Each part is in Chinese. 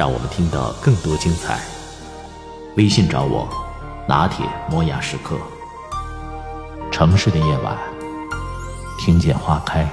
让我们听到更多精彩。微信找我，拿铁磨牙时刻。城市的夜晚，听见花开。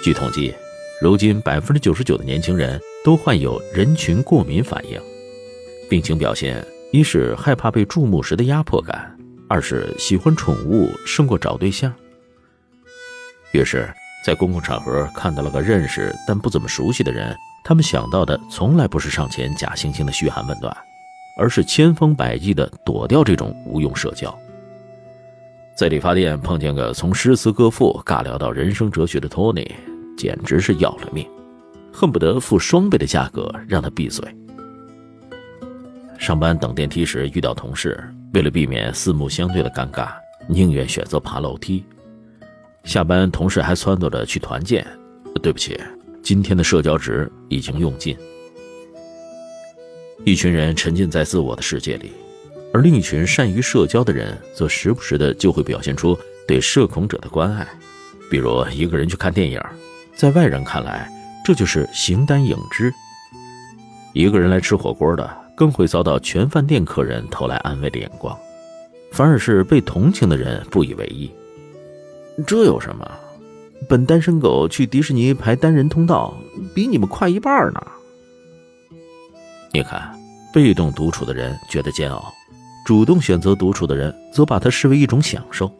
据统计，如今百分之九十九的年轻人都患有人群过敏反应。病情表现一是害怕被注目时的压迫感，二是喜欢宠物胜过找对象。于是，在公共场合看到了个认识但不怎么熟悉的人，他们想到的从来不是上前假惺惺的嘘寒问暖，而是千方百计地躲掉这种无用社交。在理发店碰见个从诗词歌赋尬聊到人生哲学的托尼，简直是要了命，恨不得付双倍的价格让他闭嘴。上班等电梯时遇到同事，为了避免四目相对的尴尬，宁愿选择爬楼梯。下班同事还撺掇着去团建，对不起，今天的社交值已经用尽。一群人沉浸在自我的世界里。而另一群善于社交的人，则时不时的就会表现出对社恐者的关爱，比如一个人去看电影，在外人看来这就是形单影只；一个人来吃火锅的，更会遭到全饭店客人投来安慰的眼光，反而是被同情的人不以为意。这有什么？本单身狗去迪士尼排单人通道，比你们快一半呢。你看，被动独处的人觉得煎熬。主动选择独处的人，则把它视为一种享受。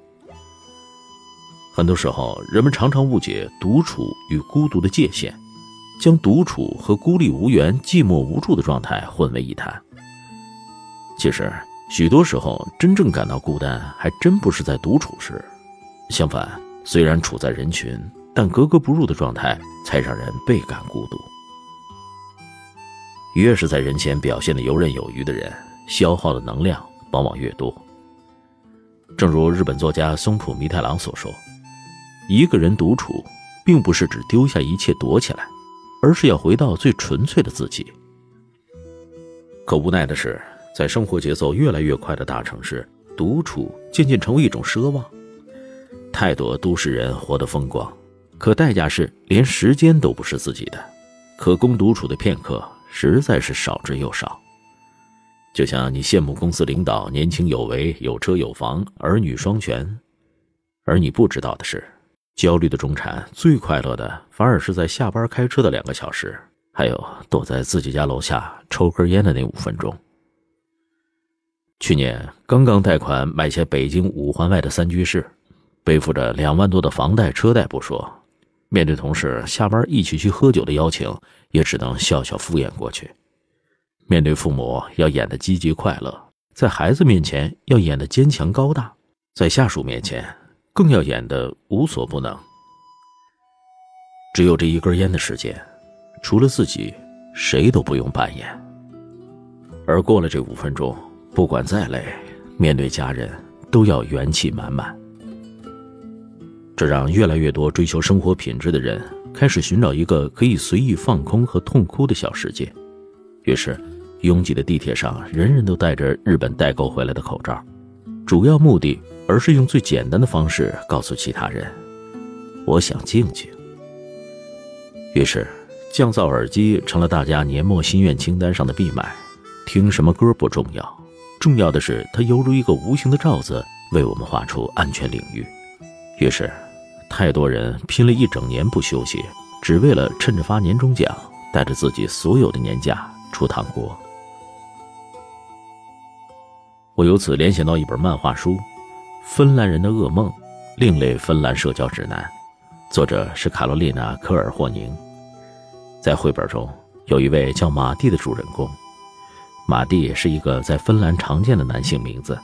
很多时候，人们常常误解独处与孤独的界限，将独处和孤立无援、寂寞无助的状态混为一谈。其实，许多时候，真正感到孤单，还真不是在独处时。相反，虽然处在人群，但格格不入的状态，才让人倍感孤独。越是在人前表现的游刃有余的人，消耗的能量。往往越多。正如日本作家松浦弥太郎所说：“一个人独处，并不是指丢下一切躲起来，而是要回到最纯粹的自己。”可无奈的是，在生活节奏越来越快的大城市，独处渐渐成为一种奢望。太多都市人活得风光，可代价是连时间都不是自己的，可供独处的片刻实在是少之又少。就像你羡慕公司领导年轻有为、有车有房、儿女双全，而你不知道的是，焦虑的中产最快乐的反而是在下班开车的两个小时，还有躲在自己家楼下抽根烟的那五分钟。去年刚刚贷款买下北京五环外的三居室，背负着两万多的房贷车贷不说，面对同事下班一起去喝酒的邀请，也只能笑笑敷衍过去。面对父母要演的积极快乐，在孩子面前要演的坚强高大，在下属面前更要演的无所不能。只有这一根烟的时间，除了自己，谁都不用扮演。而过了这五分钟，不管再累，面对家人都要元气满满。这让越来越多追求生活品质的人开始寻找一个可以随意放空和痛哭的小世界，于是。拥挤的地铁上，人人都戴着日本代购回来的口罩，主要目的，而是用最简单的方式告诉其他人：“我想静静。”于是，降噪耳机成了大家年末心愿清单上的必买。听什么歌不重要，重要的是它犹如一个无形的罩子，为我们画出安全领域。于是，太多人拼了一整年不休息，只为了趁着发年终奖，带着自己所有的年假出趟国。我由此联想到一本漫画书《芬兰人的噩梦：另类芬兰社交指南》，作者是卡罗丽娜·科尔霍宁。在绘本中，有一位叫马蒂的主人公。马蒂是一个在芬兰常见的男性名字。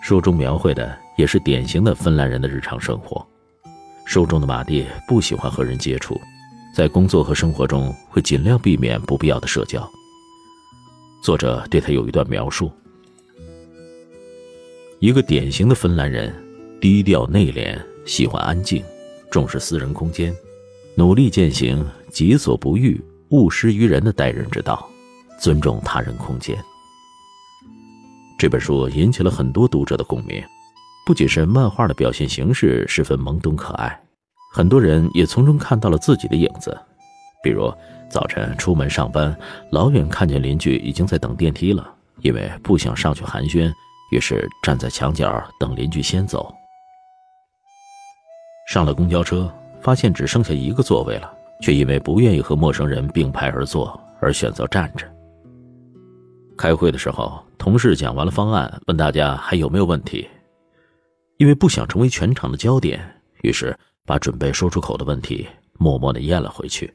书中描绘的也是典型的芬兰人的日常生活。书中的马蒂不喜欢和人接触，在工作和生活中会尽量避免不必要的社交。作者对他有一段描述：一个典型的芬兰人，低调内敛，喜欢安静，重视私人空间，努力践行“己所不欲，勿施于人”的待人之道，尊重他人空间。这本书引起了很多读者的共鸣，不仅是漫画的表现形式十分懵懂可爱，很多人也从中看到了自己的影子。比如早晨出门上班，老远看见邻居已经在等电梯了，因为不想上去寒暄，于是站在墙角等邻居先走。上了公交车，发现只剩下一个座位了，却因为不愿意和陌生人并排而坐，而选择站着。开会的时候，同事讲完了方案，问大家还有没有问题。因为不想成为全场的焦点，于是把准备说出口的问题默默的咽了回去。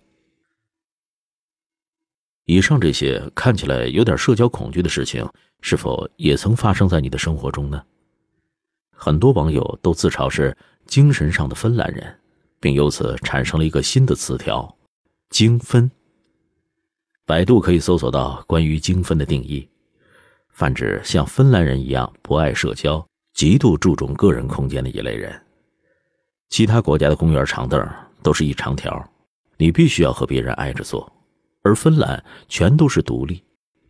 以上这些看起来有点社交恐惧的事情，是否也曾发生在你的生活中呢？很多网友都自嘲是精神上的芬兰人，并由此产生了一个新的词条“精分”。百度可以搜索到关于精分的定义，泛指像芬兰人一样不爱社交、极度注重个人空间的一类人。其他国家的公园长凳都是一长条，你必须要和别人挨着坐，而芬兰全都是独立，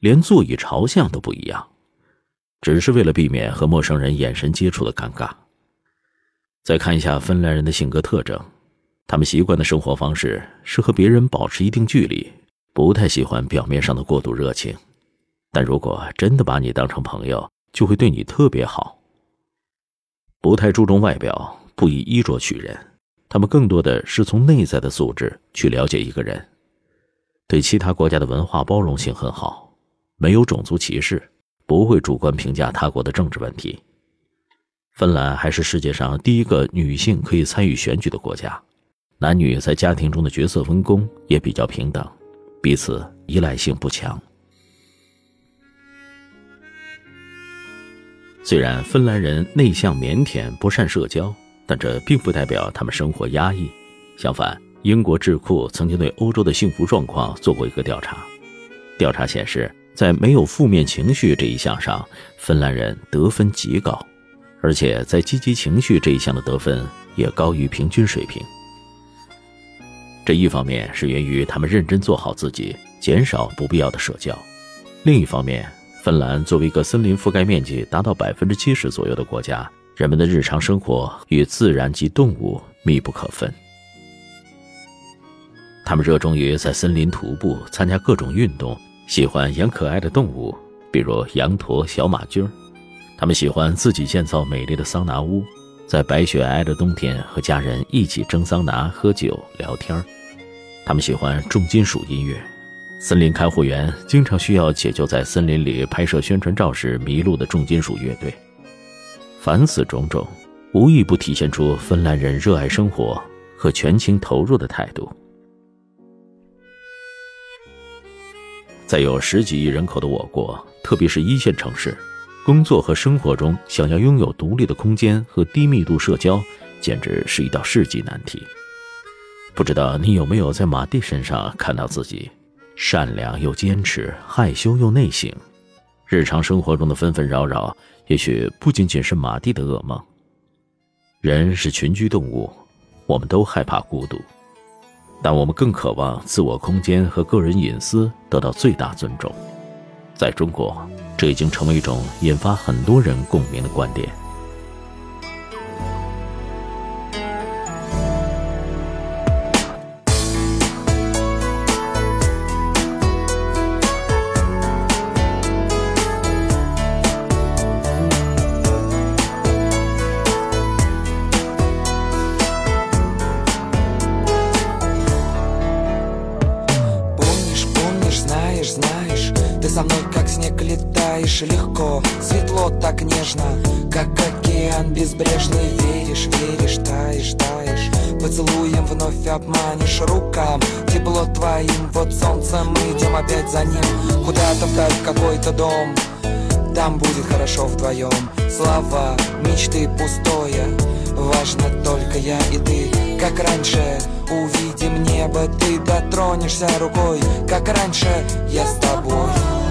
连座椅朝向都不一样，只是为了避免和陌生人眼神接触的尴尬。再看一下芬兰人的性格特征，他们习惯的生活方式是和别人保持一定距离。不太喜欢表面上的过度热情，但如果真的把你当成朋友，就会对你特别好。不太注重外表，不以衣着取人，他们更多的是从内在的素质去了解一个人。对其他国家的文化包容性很好，没有种族歧视，不会主观评价他国的政治问题。芬兰还是世界上第一个女性可以参与选举的国家，男女在家庭中的角色分工也比较平等。彼此依赖性不强。虽然芬兰人内向腼腆、不善社交，但这并不代表他们生活压抑。相反，英国智库曾经对欧洲的幸福状况做过一个调查，调查显示，在没有负面情绪这一项上，芬兰人得分极高，而且在积极情绪这一项的得分也高于平均水平。这一方面是源于他们认真做好自己，减少不必要的社交；另一方面，芬兰作为一个森林覆盖面积达到百分之七十左右的国家，人们的日常生活与自然及动物密不可分。他们热衷于在森林徒步，参加各种运动，喜欢养可爱的动物，比如羊驼、小马驹儿。他们喜欢自己建造美丽的桑拿屋。在白雪皑皑的冬天，和家人一起蒸桑拿、喝酒、聊天他们喜欢重金属音乐。森林看护员经常需要解救在森林里拍摄宣传照时迷路的重金属乐队。凡此种种，无一不体现出芬兰人热爱生活和全情投入的态度。在有十几亿人口的我国，特别是一线城市。工作和生活中，想要拥有独立的空间和低密度社交，简直是一道世纪难题。不知道你有没有在马蒂身上看到自己，善良又坚持，害羞又内省。日常生活中的纷纷扰扰，也许不仅仅是马蒂的噩梦。人是群居动物，我们都害怕孤独，但我们更渴望自我空间和个人隐私得到最大尊重。在中国。这已经成为一种引发很多人共鸣的观点。Летаешь легко, светло так нежно, как океан безбрежный. Веришь, веришь, таешь, таешь. Поцелуем вновь обманешь рукам. Тепло твоим, вот солнце мы идем опять за ним. Куда-то вдаль в какой-то дом Там будет хорошо вдвоем. Слова, мечты пустое Важно только я и ты. Как раньше увидим небо Ты дотронешься рукой. Как раньше я с тобой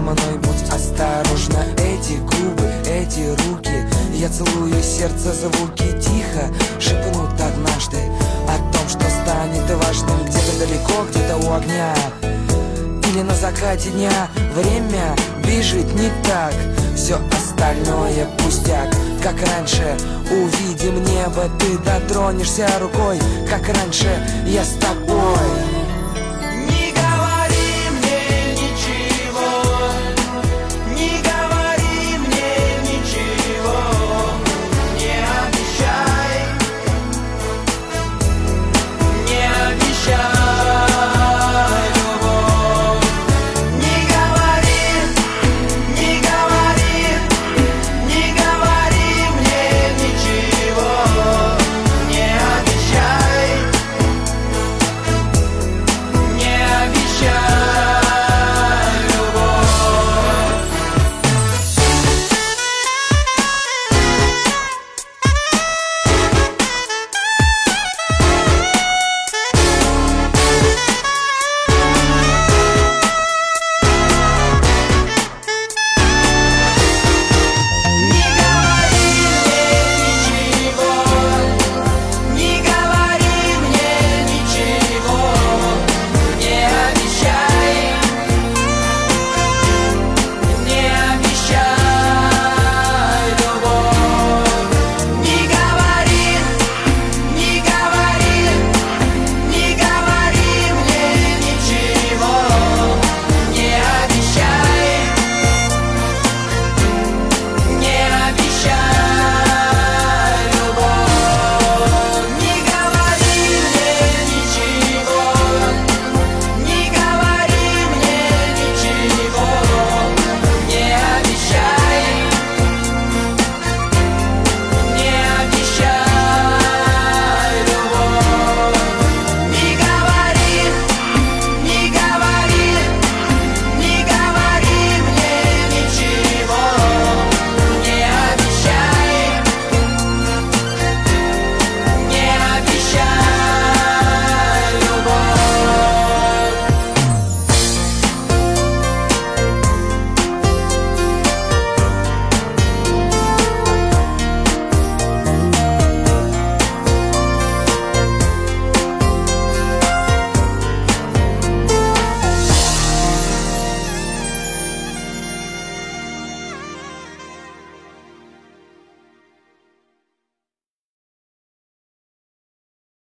Со мной будь осторожна. Эти губы, эти руки Я целую сердце звуки Тихо шепнут однажды О том, что станет важным Где-то далеко, где-то у огня. Или на закате дня Время бежит не так. Все остальное пустяк. Как раньше увидим небо Ты дотронешься рукой. Как раньше я с тобой